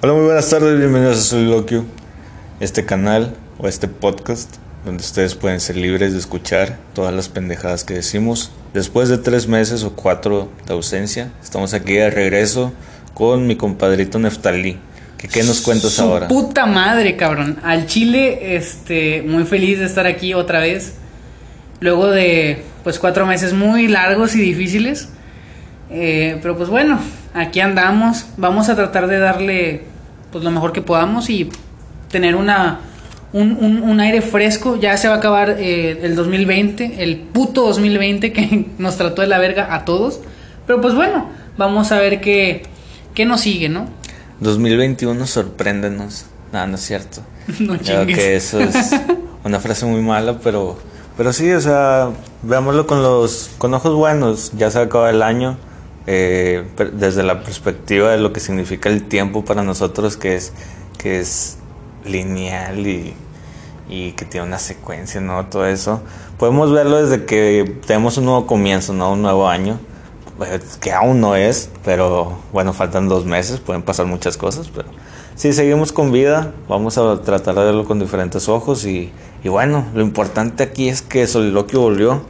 Hola, muy buenas tardes, bienvenidos a Soliloquio, este canal o este podcast donde ustedes pueden ser libres de escuchar todas las pendejadas que decimos. Después de tres meses o cuatro de ausencia, estamos aquí de regreso con mi compadrito Neftalí. ¿Qué, qué nos cuentas Su ahora? Puta madre, cabrón. Al Chile, este, muy feliz de estar aquí otra vez. Luego de, pues, cuatro meses muy largos y difíciles. Eh, pero pues bueno, aquí andamos. Vamos a tratar de darle, pues, lo mejor que podamos y tener una, un, un- un aire fresco. Ya se va a acabar eh, el 2020, el puto 2020 que nos trató de la verga a todos. Pero pues bueno, vamos a ver qué, qué nos sigue, ¿no? 2021, sorpréndenos. No, no es cierto. No Creo que eso es una frase muy mala, pero, pero sí, o sea, veámoslo con los con ojos buenos. Ya se acaba el año, eh, desde la perspectiva de lo que significa el tiempo para nosotros, que es que es lineal y, y que tiene una secuencia, ¿no? Todo eso. Podemos verlo desde que tenemos un nuevo comienzo, ¿no? Un nuevo año. eh, Que aún no es, pero bueno, faltan dos meses, pueden pasar muchas cosas, pero si seguimos con vida, vamos a tratar de verlo con diferentes ojos y, y bueno, lo importante aquí es que Soliloquio volvió.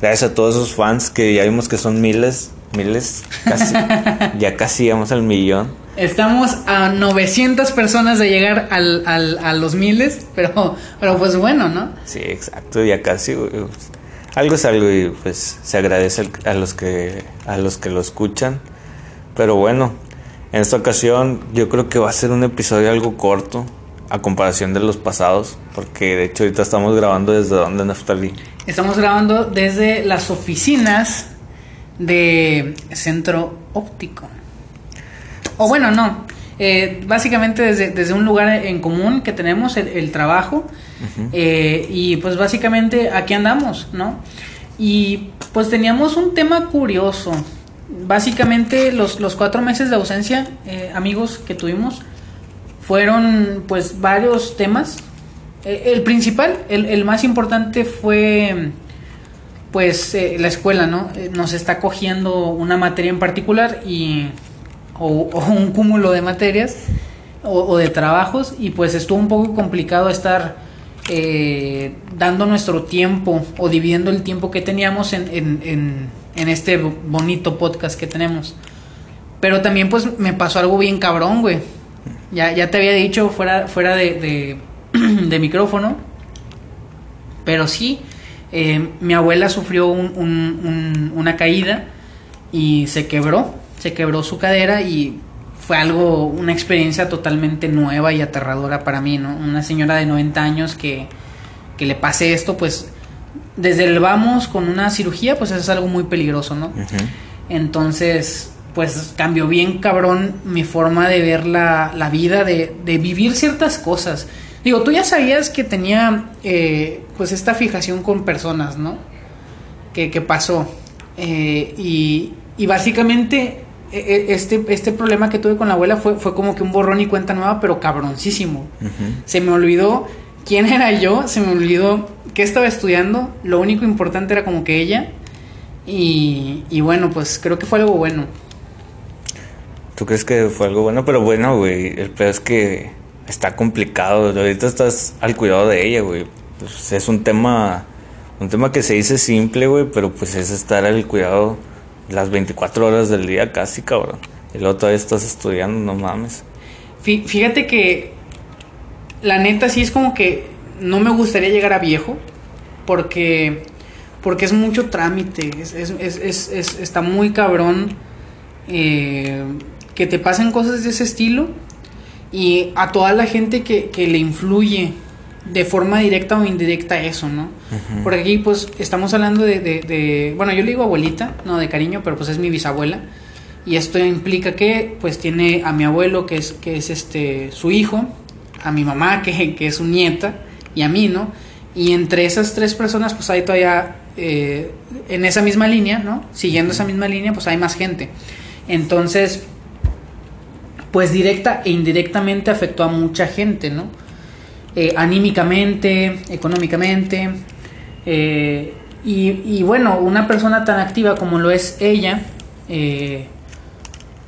Gracias a todos esos fans que ya vimos que son miles, miles, casi, ya casi llegamos al millón. Estamos a 900 personas de llegar al, al- a los miles, pero, pero pues bueno, ¿no? Sí, exacto, ya casi. güey. Algo es algo y pues se agradece a los que a los que lo escuchan. Pero bueno, en esta ocasión yo creo que va a ser un episodio algo corto a comparación de los pasados, porque de hecho ahorita estamos grabando desde donde Naftali. Estamos grabando desde las oficinas de Centro Óptico. O bueno, no. eh, básicamente desde, desde un lugar en común que tenemos, el, el trabajo. eh, y pues básicamente aquí andamos, ¿no? Y pues teníamos un tema curioso. Básicamente los, los cuatro meses de ausencia, eh, amigos, que tuvimos, fueron pues varios temas. El principal, el, el más importante fue pues eh, la escuela, ¿no? Eh, nos está cogiendo una materia en particular y o, un cúmulo de materias o, de trabajos y pues estuvo un poco complicado estar eh, dando nuestro tiempo o dividiendo el tiempo que teníamos en, en, en, este bonito podcast que tenemos. Pero también pues me pasó algo bien cabrón, güey. Ya, ya te había dicho fuera, fuera de, de micrófono. Pero sí, eh, mi abuela sufrió un- un- un- una caída y se quebró. Se quebró su cadera y fue algo, una experiencia totalmente nueva y aterradora para mí, ¿no? Una señora de 90 años que, que le pase esto, pues desde el vamos con una cirugía, pues es algo muy peligroso, ¿no? Entonces, pues cambió bien cabrón mi forma de ver la, la vida, de, de vivir ciertas cosas. Digo, tú ya sabías que tenía eh, pues esta fijación con personas, ¿no? Que, que pasó. Eh, y, y básicamente e- e- este, este problema que tuve con la abuela fue, fue como que un borrón y cuenta nueva, pero cabroncísimo. Se me olvidó quién era yo, se me olvidó qué estaba estudiando. Lo único importante era como que ella. Y, y bueno, pues creo que fue algo bueno. ¿Tú crees que fue algo bueno? Pero bueno, güey, el peor es que está complicado. Ahorita estás al cuidado de ella, güey. Pues es un tema, un tema que se dice simple, güey, pero pues es estar al cuidado las 24 horas del día casi, cabrón. Y luego todavía estás estudiando, no mames. Fí- Fíjate que la neta sí es como que no me gustaría llegar a viejo porque porque es mucho trámite, es- es- es- es- está muy cabrón eh, que te pasen cosas de ese estilo y a toda la gente que, que le influye de forma directa o indirecta eso, ¿no? Porque aquí pues estamos hablando de, de- de- bueno, yo le digo abuelita, no de cariño, pero pues es mi bisabuela. Y esto implica que pues tiene a mi abuelo que es, que es este su hijo, a mi mamá que, que es su nieta y a mí, ¿no? Y entre esas tres personas pues hay todavía eh, en esa misma línea, ¿no? Siguiendo esa misma línea pues hay más gente. Entonces pues directa e indirectamente afectó a mucha gente, ¿no? Eh, anímicamente, económicamente. eh, y, y bueno, una persona tan activa como lo es ella, eh,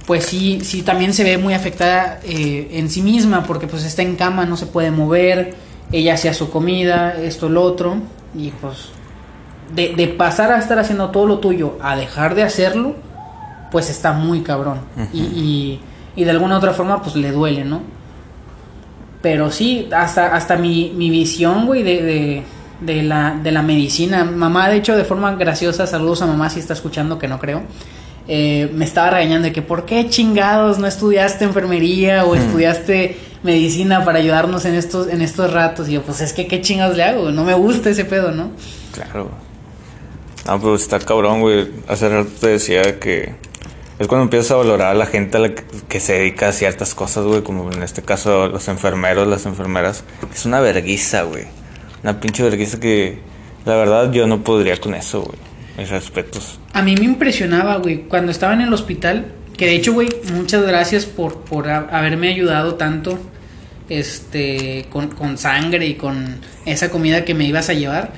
pues sí, sí también se ve muy afectada eh, en sí misma porque pues está en cama, no se puede mover, ella hacía su comida, esto, lo otro, y pues de, de pasar a estar haciendo todo lo tuyo a dejar de hacerlo, pues está muy cabrón. y, y, y, de alguna otra forma pues le duele, ¿no? Pero sí, hasta, hasta mi, mi visión, güey, de, de, de, la, de la medicina. Mamá, de hecho, de forma graciosa, saludos a mamá si está escuchando, que no creo eh, me estaba regañando de que por qué chingados no estudiaste enfermería o estudiaste medicina para ayudarnos en estos, en estos ratos. Y yo, pues es que qué chingados le hago, no me gusta ese pedo, ¿no? Claro. No, pues está cabrón, güey. Hace rato te decía que es cuando empiezas a valorar a la gente a la que, se dedica a ciertas cosas, güey, como en este caso los enfermeros, las enfermeras. Es una verguiza, güey. Una pinche verguiza que la verdad yo no podría con eso, güey. Mis respetos. A mí me impresionaba, güey, cuando estaba en el hospital, que de hecho, güey, muchas gracias por, por haberme ayudado tanto este con, con, sangre y con esa comida que me ibas a llevar.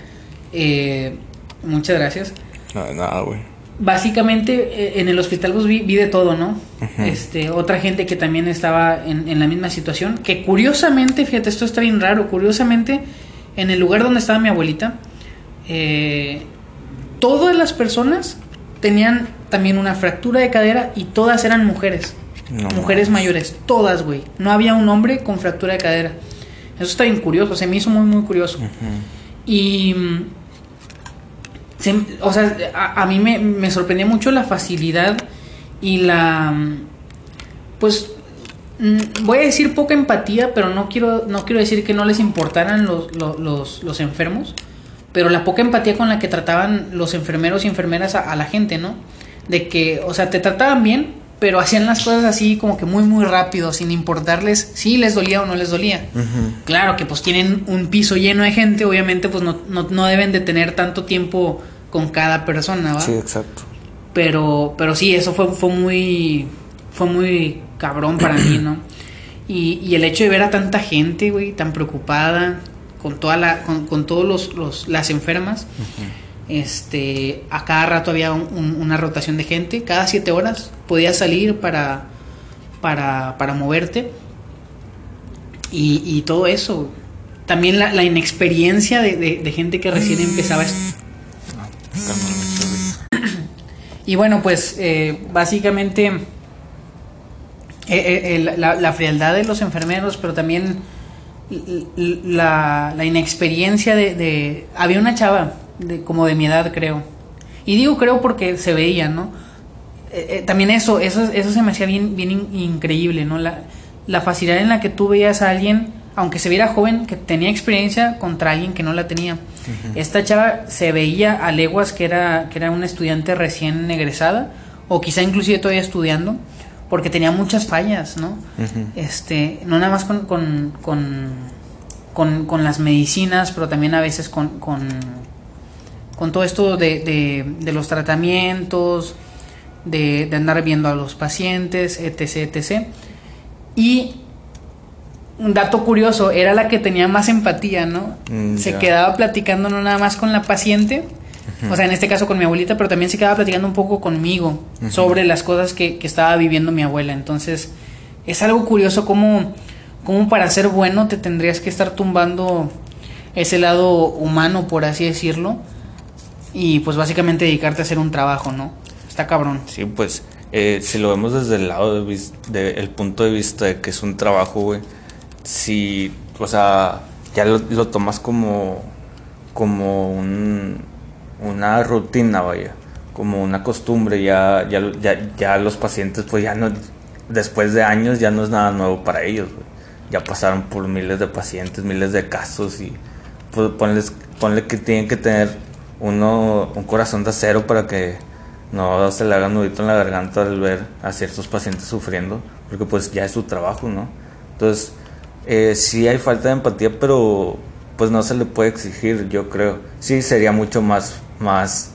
Eh, muchas gracias. No, nada, güey. Básicamente eh, en el hospital pues vi, vi de todo, ¿no? Este, otra gente que también estaba en, en, la misma situación, que curiosamente, fíjate, esto está bien raro, curiosamente, en el lugar donde estaba mi abuelita, eh, todas las personas tenían también una fractura de cadera y todas eran mujeres. mujeres mayores, todas, güey. No había un hombre con fractura de cadera. Eso está bien curioso, se me hizo muy, muy curioso. Y. o sea, a, mí me, me, mucho la facilidad y la. Pues. Mm, voy a decir poca empatía, pero no quiero, no quiero decir que no les importaran los, los, los enfermos pero la poca empatía con la que trataban los enfermeros y enfermeras a, la gente, ¿no? De que, o sea, te trataban bien, pero hacían las cosas así como que muy, muy rápido, sin importarles si les dolía o no les dolía. Claro que pues tienen un piso lleno de gente, obviamente pues no, no, no, deben de tener tanto tiempo con cada persona, ¿va? Sí, exacto. Pero, pero sí, eso fue, fue muy, fue muy cabrón para mí, ¿no? Y, y el hecho de ver a tanta gente, güey, tan preocupada, con toda la con, con todos los, los, las enfermas este a cada rato había una rotación de gente. Cada siete horas podías salir para para, para moverte. Y, y, todo eso. También la, la inexperiencia de, de, gente que recién empezaba y bueno pues eh, básicamente eh, eh, la, la frialdad de los enfermeros pero también la, la inexperiencia de, Había una chava, de, como de mi edad creo. Y digo creo porque se veía, ¿no? Eh, eh, también eso, eso, eso se me hacía bien, bien increíble, ¿no? La, la facilidad en la que tú veías a alguien, aunque se viera joven, que tenía experiencia contra alguien que no la tenía. Esta chava se veía a leguas que era, que era una estudiante recién egresada, o quizá inclusive todavía estudiando porque tenía muchas fallas, ¿no? Este, no nada más con, con, con, con, las medicinas, pero también a veces con, con, con todo esto de, de, de los tratamientos, de, de, andar viendo a los pacientes, etc, etc. Y un dato curioso, era la que tenía más empatía, ¿no? Mm, Se quedaba platicando no nada más con la paciente, o sea, en este caso con mi abuelita, pero también se quedaba platicando un poco conmigo sobre las cosas que, estaba viviendo mi abuela. Entonces, es algo curioso cómo, cómo para ser bueno te tendrías que estar tumbando ese lado humano, por así decirlo, y pues básicamente dedicarte a hacer un trabajo, ¿no? Está cabrón. Sí, pues eh, si lo vemos desde el lado de, el punto de vista de que es un trabajo, güey, si, o sea, ya lo, tomas como, como un, una rutina, vaya, como una costumbre, ya, ya, ya, ya los pacientes, pues ya no, después de años ya no es nada nuevo para ellos, ya pasaron por miles de pacientes, miles de casos y pues ponles, ponle que tienen que tener uno un corazón de acero para que no se le haga nudito en la garganta al ver a ciertos pacientes sufriendo, porque pues ya es su trabajo, ¿no? Entonces, eh, sí hay falta de empatía, pero pues no se le puede exigir, yo creo. Sí sería mucho más más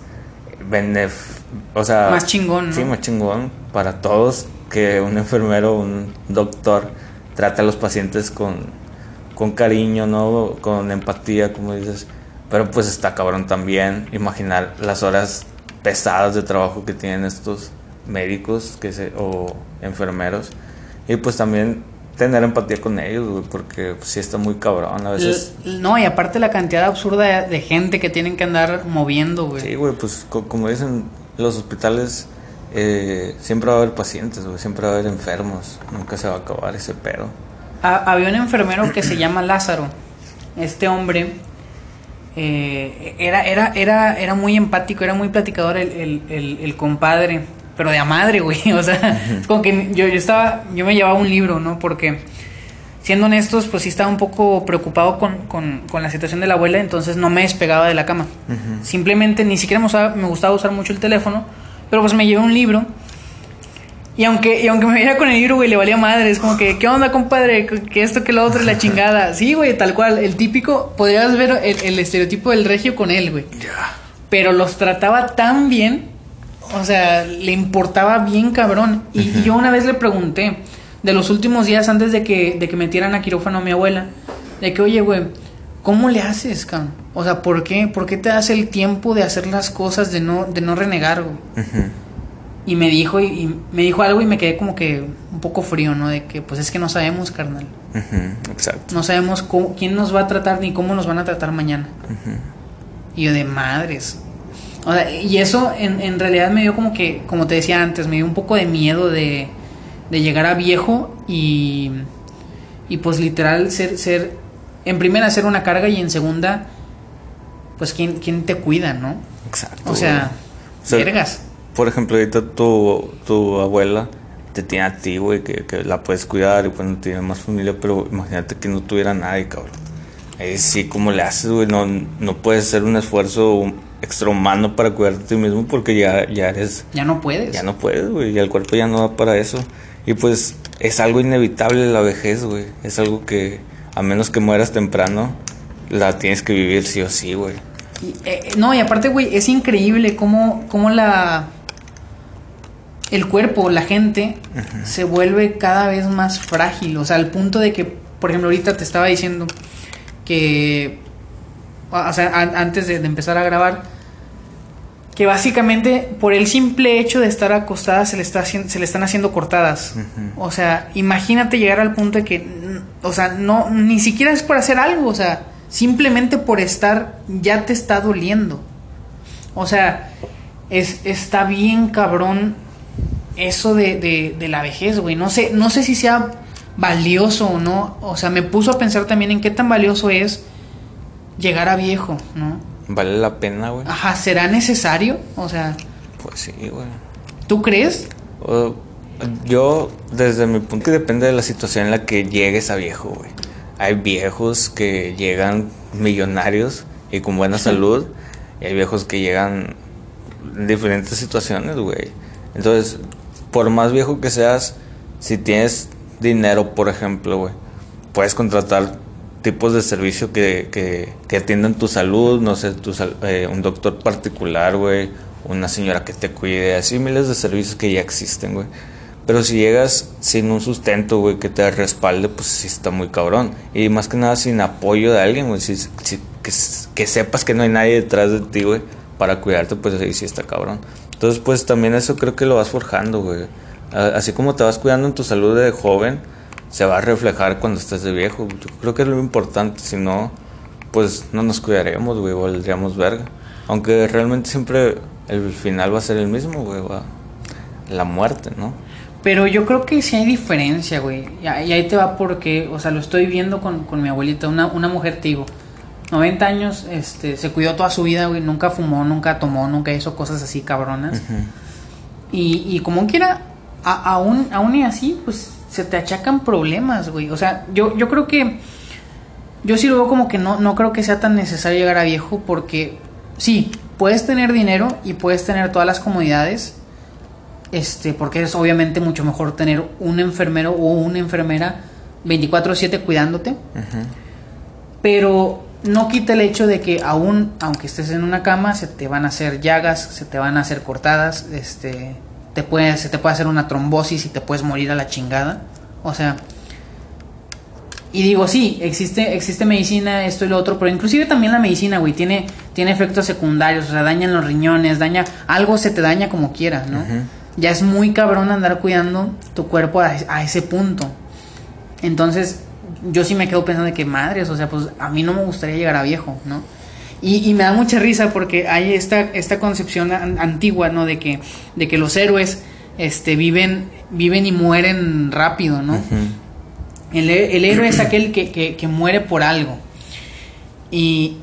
benef o sea, más chingón, Sí, más chingón para todos que un enfermero, un doctor trate a los pacientes con, con cariño, ¿no? Con empatía, como dices. Pero pues está cabrón también imaginar las horas pesadas de trabajo que tienen estos médicos que se, o enfermeros. Y pues también tener empatía con ellos, güey, porque sí está muy cabrón a veces. No, y aparte la cantidad absurda de, gente que tienen que andar moviendo, güey. Sí, güey, pues como dicen los hospitales, eh, siempre va a haber pacientes, güey, siempre va a haber enfermos, nunca se va a acabar ese pedo. había un enfermero que se llama Lázaro. Este hombre eh, era, era, era, era muy empático, era muy platicador el, el, el compadre pero de a madre, güey. O sea, como que yo, yo estaba, yo me llevaba un libro, ¿no? Porque, siendo honestos, pues sí estaba un poco preocupado con, con, con la situación de la abuela, entonces no me despegaba de la cama. Simplemente ni siquiera me, me, gustaba usar mucho el teléfono, pero pues me llevé un libro. Y aunque, y aunque me viera con el libro, güey, le valía madre. Es como que, ¿qué onda, compadre? Que esto, que lo otro, y la chingada. Sí, güey, tal cual. El típico, podrías ver el, el estereotipo del regio con él, güey. Pero los trataba tan bien o sea, le importaba bien cabrón. Y, yo una vez le pregunté, de los últimos días antes de que, de que metieran a quirófano a mi abuela, de que, oye, güey, ¿cómo le haces, cabrón? O sea, ¿por qué? ¿Por qué te das el tiempo de hacer las cosas, de no, de no renegar, güey? Y me dijo, y, me dijo algo y me quedé como que un poco frío, ¿no? De que, pues es que no sabemos, carnal. Exacto. No sabemos cómo, quién nos va a tratar ni cómo nos van a tratar mañana. Y yo de madres. O sea, y eso en, en, realidad me dio como que, como te decía antes, me dio un poco de miedo de, de llegar a viejo y, y pues literal ser, ser, en primera ser una carga y en segunda, pues quién, quién te cuida, ¿no? Exacto. O sea, vergas. Por ejemplo, ahorita tu, tu abuela te tiene a ti, güey, que, que, la puedes cuidar y pues no tiene más familia, pero imagínate que no tuviera nadie, cabrón. Ahí sí, ¿cómo le haces, güey? No, no puedes hacer un esfuerzo extrahumano para cuidarte a ti mismo porque ya, ya eres... Ya no puedes. Ya no puedes, güey. Y el cuerpo ya no va para eso. Y pues es algo inevitable la vejez, güey. Es algo que a menos que mueras temprano, la tienes que vivir sí o sí, güey. Eh, no, y aparte, güey, es increíble cómo, cómo la... El cuerpo, la gente, se vuelve cada vez más frágil. O sea, al punto de que, por ejemplo, ahorita te estaba diciendo que o sea, antes de, empezar a grabar, que básicamente por el simple hecho de estar acostada se le, está se le están haciendo cortadas. O sea, imagínate llegar al punto de que, o sea, no, ni siquiera es por hacer algo, o sea, simplemente por estar ya te está doliendo. O sea, es, está bien cabrón eso de, de, de la vejez, güey. No sé, no sé si sea valioso o no. O sea, me puso a pensar también en qué tan valioso es llegar a viejo, ¿no? Vale la pena, güey. Ajá, ¿será necesario? O sea... Pues sí, güey. ¿Tú crees? yo, desde mi punto, depende de la situación en la que llegues a viejo, güey. Hay viejos que llegan millonarios y con buena salud, y hay viejos que llegan en diferentes situaciones, güey. Entonces, por más viejo que seas, si tienes dinero, por ejemplo, puedes contratar tipos de servicio que, que, que atiendan tu salud, no sé, tu, eh, un doctor particular, güey, una señora que te cuide, así miles de servicios que ya existen, güey. Pero si llegas sin un sustento, güey, que te respalde, pues sí está muy cabrón. Y más que nada sin apoyo de alguien, güey, si, que, que, sepas que no hay nadie detrás de ti, güey, para cuidarte, pues ahí sí está cabrón. Entonces, pues también eso creo que lo vas forjando, güey. Así como te vas cuidando en tu salud de joven, se va a reflejar cuando estés de viejo. Yo creo que es lo importante, si no, pues no nos cuidaremos, güey, valdríamos verga. Aunque realmente siempre el final va a ser el mismo, güey, la muerte, ¿no? Pero yo creo que sí hay diferencia, güey. Y ahí te va porque, o sea, lo estoy viendo con, con mi abuelita, una, una mujer, te 90 años, este, se cuidó toda su vida, güey, nunca fumó, nunca tomó, nunca hizo cosas así cabronas. y, y como quiera, aún, aún y así, pues se te achacan problemas, güey. O sea, yo, yo creo que. Yo sí lo veo como que no, no creo que sea tan necesario llegar a viejo porque. Sí, puedes tener dinero y puedes tener todas las comodidades. Este, porque es obviamente mucho mejor tener un enfermero o una enfermera 24-7 cuidándote. Pero no quita el hecho de que aún, aunque estés en una cama, se te van a hacer llagas, se te van a hacer cortadas, este, te puede, se te puede hacer una trombosis y te puedes morir a la chingada. O sea, y digo, sí, existe, existe medicina, esto y lo otro, pero inclusive también la medicina, güey, tiene, tiene efectos secundarios, o sea, dañan los riñones, daña, algo se te daña como quiera, ¿no? ya es muy cabrón andar cuidando tu cuerpo a, a ese punto. Entonces, yo sí me quedo pensando de que madres, o sea, pues a mí no me gustaría llegar a viejo, ¿no? Y, y me da mucha risa porque hay esta, esta concepción an- antigua, ¿no? De que, de que los héroes este, viven, viven y mueren rápido, ¿no? el, el héroe es aquel que, que, que muere por algo. Y,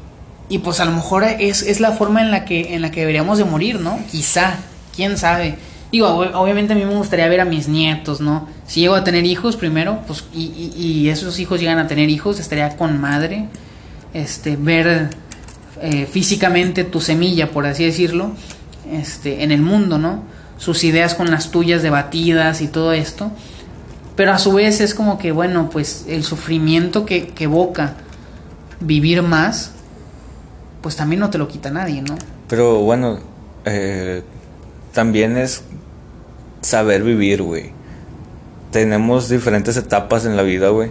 y pues a lo mejor es, es la forma en la, que, en la que deberíamos de morir, ¿no? Quizá, quién sabe. Digo, ob- obviamente a mí me gustaría ver a mis nietos, ¿no? Si llego a tener hijos primero, pues, y, y, y esos hijos llegan a tener hijos, estaría con madre, este, ver eh, físicamente tu semilla, por así decirlo, este, en el mundo, ¿no? Sus ideas con las tuyas debatidas y todo esto. Pero a su vez es como que, bueno, pues el sufrimiento que, que evoca vivir más, pues también no te lo quita nadie, ¿no? Pero bueno, eh, también es saber vivir, güey. Tenemos diferentes etapas en la vida, güey.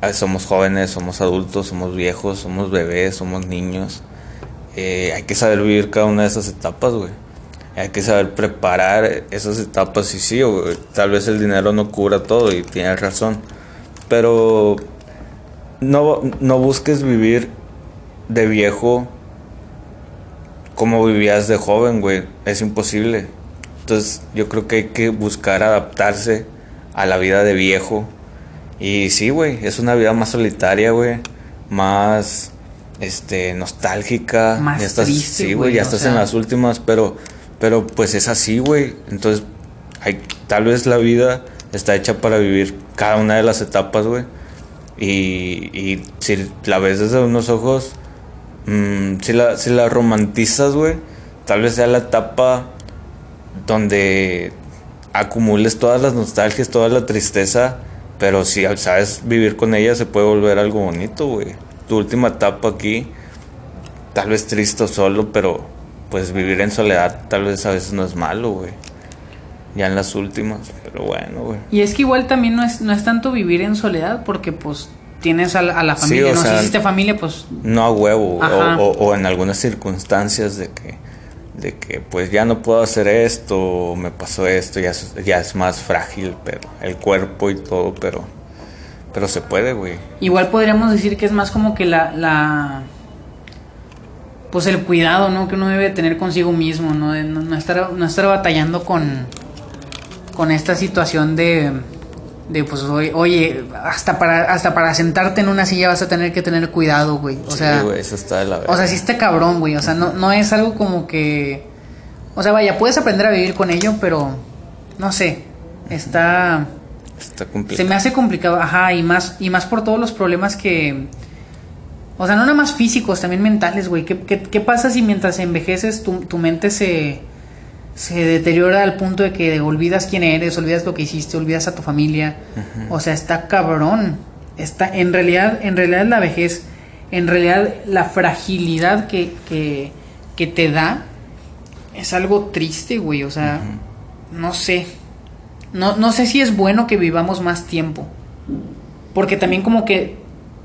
Ah, Somos jóvenes, somos adultos, somos viejos, somos bebés, somos niños. Eh, hay que saber vivir cada una de esas etapas, güey. Hay que saber preparar esas etapas y sí, güey, tal vez el dinero no cubra todo y tienes razón. Pero no, no busques vivir de viejo como vivías de joven, güey. Es imposible. Entonces yo creo que hay que buscar adaptarse a la vida de viejo. Y sí, güey, es una vida más solitaria, güey. Más, este, nostálgica. Más Ya estás, triste, Sí, güey, ya estás sea. en las últimas, pero, pero pues es así, güey. Entonces, hay, tal vez la vida está hecha para vivir cada una de las etapas, güey. Y, y si la ves desde unos ojos, mm, si, la, si la romantizas, güey, tal vez sea la etapa donde acumules todas las nostalgias, toda la tristeza, pero si sabes vivir con ella se puede volver algo bonito, güey. Tu última etapa aquí, tal vez triste o solo, pero pues vivir en soledad tal vez a veces no es malo, güey. Ya en las últimas, pero bueno, güey. Y es que igual también no es, no es tanto vivir en soledad, porque pues tienes a la, a la Sí, familia, o ¿no? sea, si hiciste familia, pues No a huevo, o, Ajá. o- o en algunas circunstancias de que, de que pues ya no puedo hacer esto, me pasó esto, ya ya es más frágil, pero el cuerpo y todo, pero, pero se puede, güey. igual podríamos decir que es más como que la, la pues el cuidado, ¿no? Que uno debe tener consigo mismo, ¿no? De no, no estar, no estar batallando con, con esta situación de, de pues, oye, hasta para, hasta para sentarte en una silla vas a tener que tener cuidado, güey. O Sí, sea, güey, eso está de la o sea, sí está cabrón, güey. O sea, no, no es algo como que, o sea, vaya, puedes aprender a vivir con ello, pero, no sé, está... Está Se complicado. me hace complicado, ajá, y más, y más por todos los problemas que. O sea, no nada más físicos, también mentales, güey. ¿Qué, qué, qué pasa si mientras envejeces tu, tu mente se, se deteriora al punto de que olvidas quién eres, olvidas lo que hiciste, olvidas a tu familia? O sea, está cabrón. Está, en realidad, en realidad la vejez, en realidad la fragilidad que, que, que te da es algo triste, güey. O sea, no sé. No, no sé si es bueno que vivamos más tiempo. Porque también como que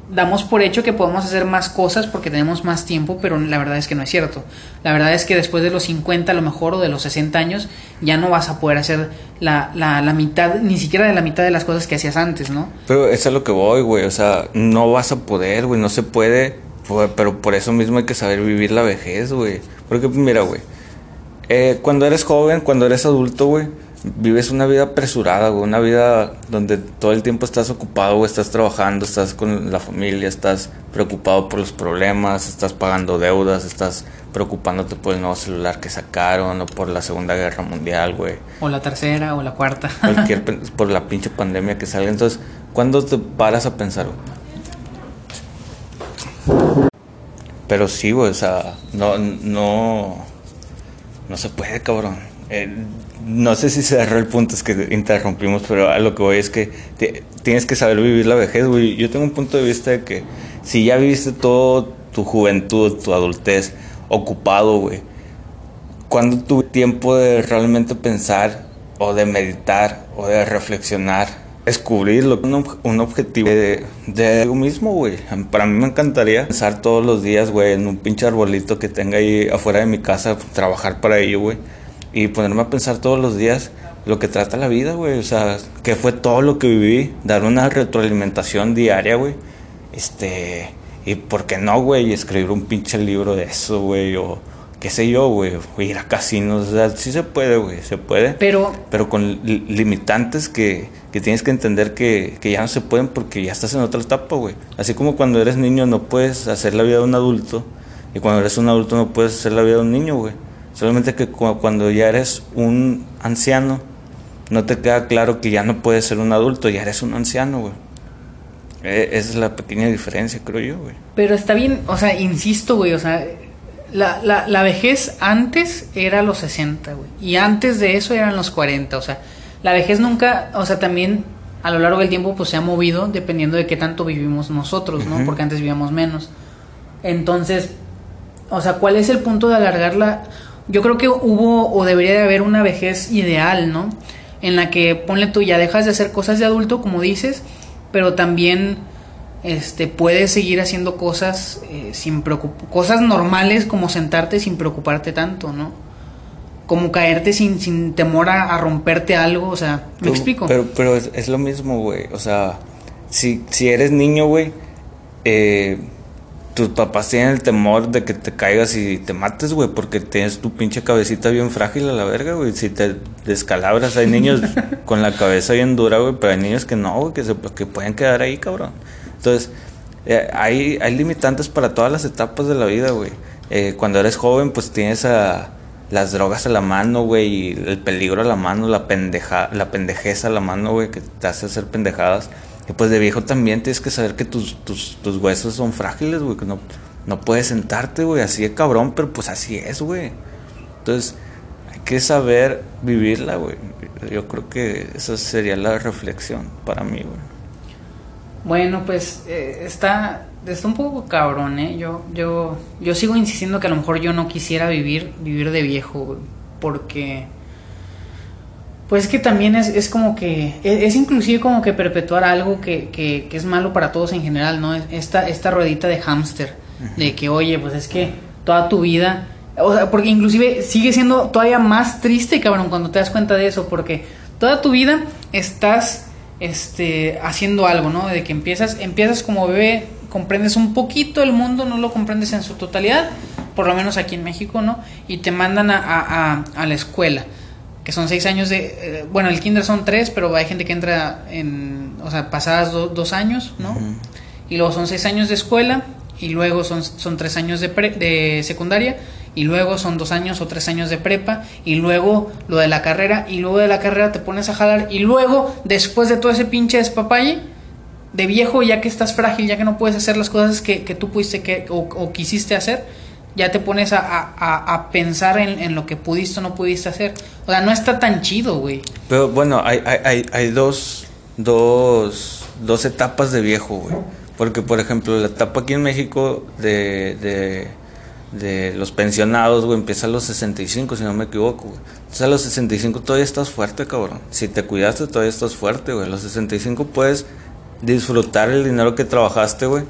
damos por hecho que podemos hacer más cosas porque tenemos más tiempo, pero la verdad es que no es cierto. La verdad es que después de los 50 a lo mejor o de los 60 años ya no vas a poder hacer la, la, la mitad, ni siquiera de la mitad de las cosas que hacías antes, ¿no? Pero eso es lo que voy, güey. O sea, no vas a poder, güey. No se puede. pu- Pero por eso mismo hay que saber vivir la vejez, güey. Porque, mira, güey. eh, cuando eres joven, cuando eres adulto, güey, vives una vida apresurada, güey. Una vida donde todo el tiempo estás ocupado, güey. Estás trabajando, estás con la familia, estás preocupado por los problemas, estás pagando deudas, estás preocupándote por el nuevo celular que sacaron o por la Segunda Guerra Mundial, güey O la tercera o la cuarta. cualquier por la pinche pandemia que salga. Entonces, ¿cuándo te paras a pensar? güey? Pero sí, güey, o sea, no, no, no se puede, cabrón. Eh, no sé si se agarró el punto, es que interrumpimos, pero a lo que voy es que tienes que saber vivir la vejez, güey. Yo tengo un punto de vista de que si ya viviste todo tu juventud, tu adultez ocupado, güey, cuando tuve tiempo de realmente pensar o de meditar o de reflexionar, descubrirlo, un, un objetivo de, de algo mismo, güey. Para mí me encantaría pensar todos los días, güey, en un pinche arbolito que tenga ahí afuera de mi casa, trabajar para ello, güey. Y ponerme a pensar todos los días lo que trata la vida, güey. O sea, que fue todo lo que viví, dar una retroalimentación diaria, güey. Este, y por qué no, güey, escribir un pinche libro de eso, güey, o qué sé yo, güey, ir a casinos, o sea, sí se puede, güey, se puede. Pero, pero con limitantes que, que, tienes que entender que, que, ya no se pueden porque ya estás en otra etapa, güey. Así como cuando eres niño no puedes hacer la vida de un adulto y cuando eres un adulto no puedes hacer la vida de un niño, güey. Solamente que cuando ya eres un anciano, no te queda claro que ya no puedes ser un adulto, ya eres un anciano, güey. E, esa es la pequeña diferencia, creo yo, güey. Pero está bien, o sea, insisto, güey, o sea, la, la, la vejez antes era los 60, güey. Y antes de eso eran los 40, o sea, la vejez nunca, o sea, también a lo largo del tiempo pues se ha movido dependiendo de qué tanto vivimos nosotros, ¿no? Porque antes vivíamos menos. Entonces, o sea, ¿cuál es el punto de alargarla? Yo creo que hubo o debería de haber una vejez ideal, ¿no? En la que ponle tú ya dejas de hacer cosas de adulto, como dices, pero también este puedes seguir haciendo cosas eh, sin cosas normales como sentarte sin preocuparte tanto, ¿no? Como caerte sin, sin temor a, romperte algo, o sea, ¿me explico? Pero, pero es, es lo mismo, güey, o sea, si, si eres niño, güey, eh, tus papás tienen el temor de que te caigas y te mates, güey, porque tienes tu pinche cabecita bien frágil a la verga, güey. Si te descalabras, hay niños con la cabeza bien dura, güey, pero hay niños que no, güey, que, se, que pueden quedar ahí, cabrón. Entonces, eh, hay, hay limitantes para todas las etapas de la vida, güey. Eh, cuando eres joven, pues tienes a las drogas a la mano, güey, y el peligro a la mano, la pendeja, la pendejeza a la mano, güey, que te hace hacer pendejadas. Y pues de viejo también tienes que saber que tus, tus, tus huesos son frágiles, güey, que no, no puedes sentarte, güey, así de cabrón, pero pues así es, güey. Entonces, hay que saber vivirla, güey. Yo creo que esa sería la reflexión para mí, güey. Bueno, pues eh, está, está un poco cabrón, ¿eh? Yo, yo, yo sigo insistiendo que a lo mejor yo no quisiera vivir, vivir de viejo, güey, porque pues que también es, es como que, es, es, inclusive como que perpetuar algo que, que, que, es malo para todos en general, ¿no? Esta, esta ruedita de hámster, de que, oye, pues es que toda tu vida, o sea, porque inclusive sigue siendo todavía más triste, cabrón, cuando te das cuenta de eso, porque toda tu vida estás, este, haciendo algo, ¿no? De que empiezas, empiezas como bebé, comprendes un poquito el mundo, no lo comprendes en su totalidad, por lo menos aquí en México, ¿no? Y te mandan a, a, a la escuela que son seis años de... Eh, bueno, el kinder son tres, pero hay gente que entra en... O sea, pasadas dos años, ¿no? Y luego son seis años de escuela, y luego son, son tres años de, de secundaria, y luego son dos años o tres años de prepa, y luego lo de la carrera, y luego de la carrera te pones a jalar, y luego, después de todo ese pinche despapalle, de viejo, ya que estás frágil, ya que no puedes hacer las cosas que, que tú pudiste que, o, o quisiste hacer, ya te pones a, a, a pensar en, en, lo que pudiste o no pudiste hacer. O sea, no está tan chido, güey. Pero bueno, hay, hay, hay dos, dos, dos etapas de viejo, güey. Porque, por ejemplo, la etapa aquí en México de, de, de los pensionados, güey, empieza a los 65, si no me equivoco, güey. Entonces a los 65 todavía estás fuerte, cabrón. Si te cuidaste, todavía estás fuerte, güey. A los 65 puedes disfrutar el dinero que trabajaste, güey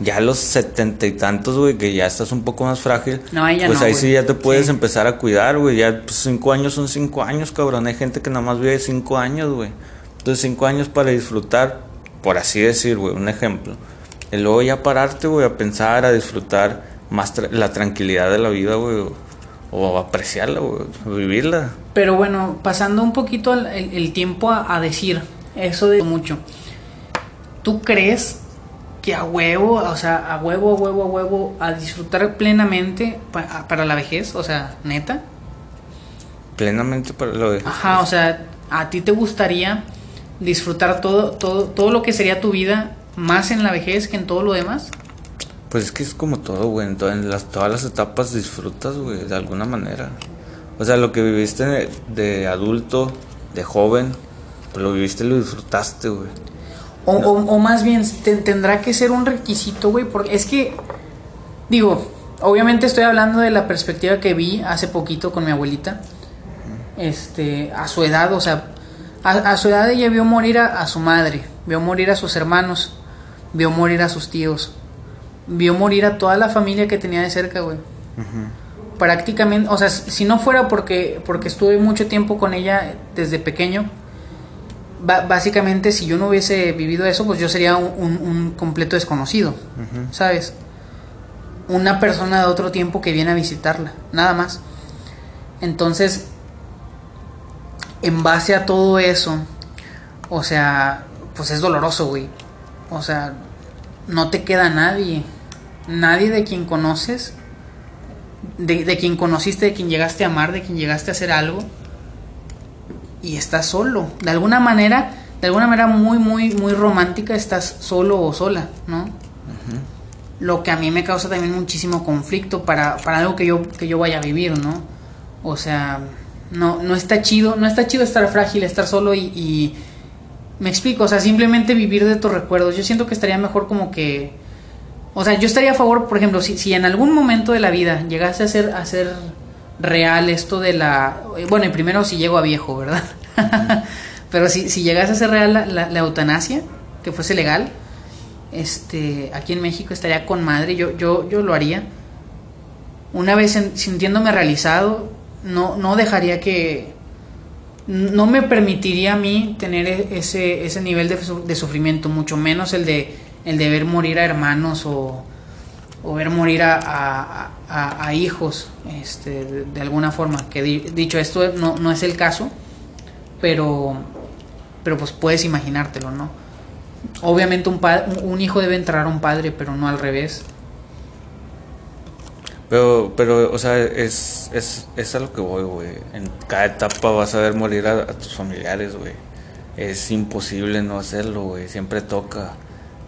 ya a los setenta y tantos, güey, que ya estás un poco más frágil, no, ya pues no, ahí sí ya te puedes sí. empezar a cuidar, güey. Ya pues, cinco años son cinco años, cabrón. Hay gente que nada más vive cinco años, güey. Entonces cinco años para disfrutar, por así decir, güey, un ejemplo. Y luego ya pararte, güey, a pensar, a disfrutar más tra la tranquilidad de la vida, güey. O apreciarla, güey, vivirla. Pero bueno, pasando un poquito el tiempo a, a decir eso de mucho. ¿Tú crees que a huevo, o sea, a huevo, a huevo, a huevo, a disfrutar plenamente pa para la vejez, o sea, neta. Plenamente para la vejez. Ajá, o sea, a ti te gustaría disfrutar todo, todo, todo lo que sería tu vida más en la vejez que en todo lo demás. Pues es que es como todo, güey, en, todas las, todas las etapas disfrutas, güey, de alguna manera. O sea, lo que viviste de, de adulto, de joven, pues lo viviste y lo disfrutaste, güey. O, no. o, o, más bien, te, tendrá que ser un requisito, güey, porque es que, digo, obviamente estoy hablando de la perspectiva que vi hace poquito con mi abuelita, este, a su edad, o sea, a, a su edad ella vio morir a, a, su madre, vio morir a sus hermanos, vio morir a sus tíos, vio morir a toda la familia que tenía de cerca, güey. Uh -huh. prácticamente, o sea, si no fuera porque, porque estuve mucho tiempo con ella desde pequeño, básicamente si yo no hubiese vivido eso, pues yo sería un, completo desconocido, ¿sabes? Una persona de otro tiempo que viene a visitarla, nada más. Entonces, en base a todo eso, o sea, pues es doloroso, güey. O sea, no te queda nadie. Nadie de quien conoces, de, de, quien conociste, de quien llegaste a amar, de quien llegaste a hacer algo. Y estás solo. De alguna manera, de alguna manera muy, muy, muy romántica, estás solo o sola, ¿no? Lo que a mí me causa también muchísimo conflicto para, para algo que yo, que yo vaya a vivir, ¿no? O sea, no, no está chido, no está chido estar frágil, estar solo y, me explico, o sea, simplemente vivir de tus recuerdos. Yo siento que estaría mejor como que, o sea, yo estaría a favor, por ejemplo, si, si en algún momento de la vida llegase a ser, a ser real esto de la, bueno, primero si llego a viejo, ¿verdad? Pero si, si llegase a ser real la, la, eutanasia, que fuese legal, este, aquí en México estaría con madre, yo, yo, yo lo haría. Una vez sintiéndome realizado, no, no dejaría que... No me permitiría a mí tener e, ese, ese nivel de, sufrimiento, mucho menos el de, el de ver morir a hermanos o, o ver morir a, a, hijos, este, de, alguna forma. Que dicho esto, no, no es el caso, pero, pero pues puedes imaginártelo, ¿no? Obviamente un, un hijo debe entrar a un padre, pero no al revés. Pero, pero, o sea, es, es, es a lo que voy, güey. En cada etapa vas a ver morir a, tus familiares, güey. Es imposible no hacerlo, güey. Siempre toca.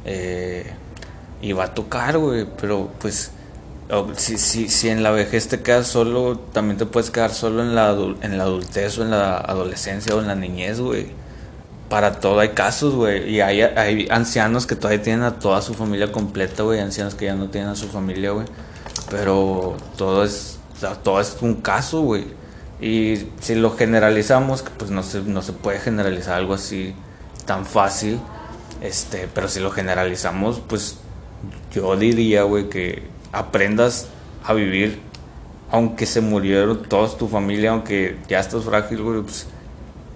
Eh, y va a tocar, güey. Pero, pues, si, si, si en la vejez te quedas solo, también te puedes quedar solo en la, en la adultez o en la adolescencia o en la niñez, güey. Para todo hay casos, güey. Y hay, hay ancianos que todavía tienen a toda su familia completa, güey. Ancianos que ya no tienen a su familia, güey pero todo es, todo es un caso, güey. Y si lo generalizamos, pues no se, no se puede generalizar algo así tan fácil. Este, pero si lo generalizamos, pues yo diría, güey, que aprendas a vivir, aunque se murieron todos tu familia, aunque ya estás frágil, güey, pues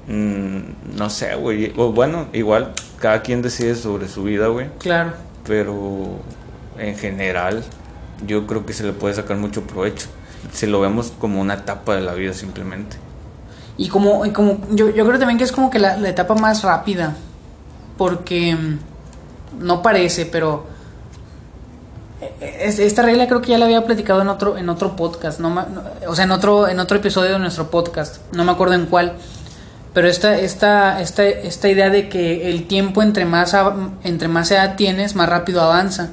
mm, no sé, güey. Bueno, igual cada quien decide sobre su vida, güey. Claro. Pero en general, yo creo que se le puede sacar mucho provecho. Si lo vemos como una etapa de la vida simplemente. Y como, como yo, yo creo también que es como que la, etapa más rápida. Porque mm, no parece, pero esta regla creo que ya la había platicado en otro en otro podcast, no, o sea, en otro en otro episodio de nuestro podcast, no me acuerdo en cuál. Pero esta esta esta esta idea de que el tiempo entre más entre más edad tienes, más rápido avanza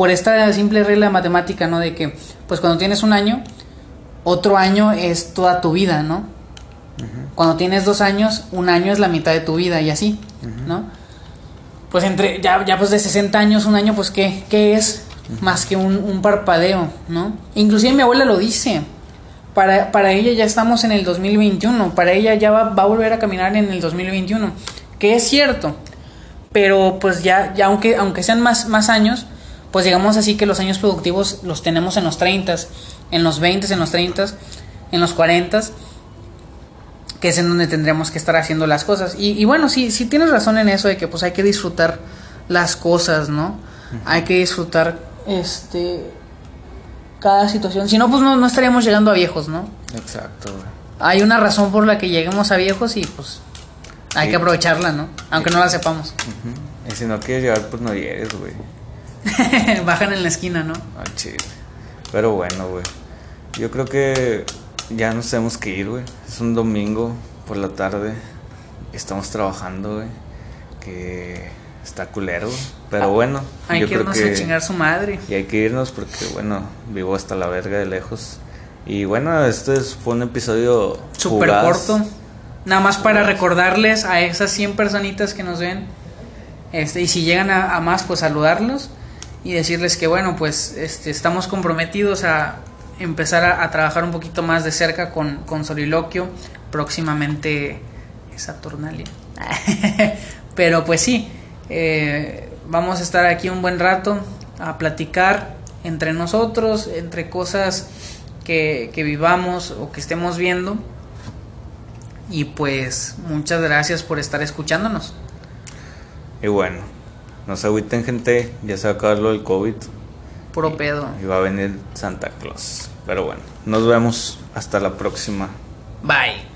por esta simple regla matemática, ¿no? De que, pues cuando tienes un año, otro año es toda tu vida, ¿no? Cuando tienes dos años, un año es la mitad de tu vida y así, ¿no? Pues entre, ya, ya pues de 60 años, un año, pues ¿qué, qué es? Más que un, parpadeo, ¿no? Inclusive mi abuela lo dice. Para, para, ella ya estamos en el 2021, para ella ya va, va, a volver a caminar en el 2021, que es cierto, pero pues ya, ya aunque, aunque sean más, más años, pues digamos así que los años productivos los tenemos en los 30, en los 20, en los 30, en los 40, que es en donde tendremos que estar haciendo las cosas. Y, bueno, sí, sí tienes razón en eso de que pues hay que disfrutar las cosas, ¿no? Hay que disfrutar este cada situación. Si no, pues no, estaríamos llegando a viejos, ¿no? Exacto. Hay una razón por la que lleguemos a viejos y pues hay que aprovecharla, ¿no? Aunque no la sepamos. Y si no quieres llegar, pues no llegues, güey. Bajan en la esquina, ¿no? Ah, chido. Pero bueno, güey. Yo creo que ya nos tenemos que ir, güey. Es un domingo por la tarde. Estamos trabajando, güey. Que está culero. Pero ah, bueno. Hay que irnos a chingar su madre. Y hay que irnos porque, bueno, vivo hasta la verga de lejos. Y bueno, este fue un episodio súper corto. Nada más para recordarles a esas 100 personitas que nos ven. Este, y si llegan a, a más, pues saludarlos y decirles que bueno, pues este, estamos comprometidos a empezar a, trabajar un poquito más de cerca con, con Soliloquio, próximamente Saturnalia. Pero pues sí, eh, vamos a estar aquí un buen rato a platicar entre nosotros, entre cosas que, que vivamos o que estemos viendo. Y pues muchas gracias por estar escuchándonos. Y bueno, no se agüiten gente, ya se va a acabar lo del COVID. Puro pedo. Y va a venir Santa Claus. Pero bueno, nos vemos hasta la próxima. Bye.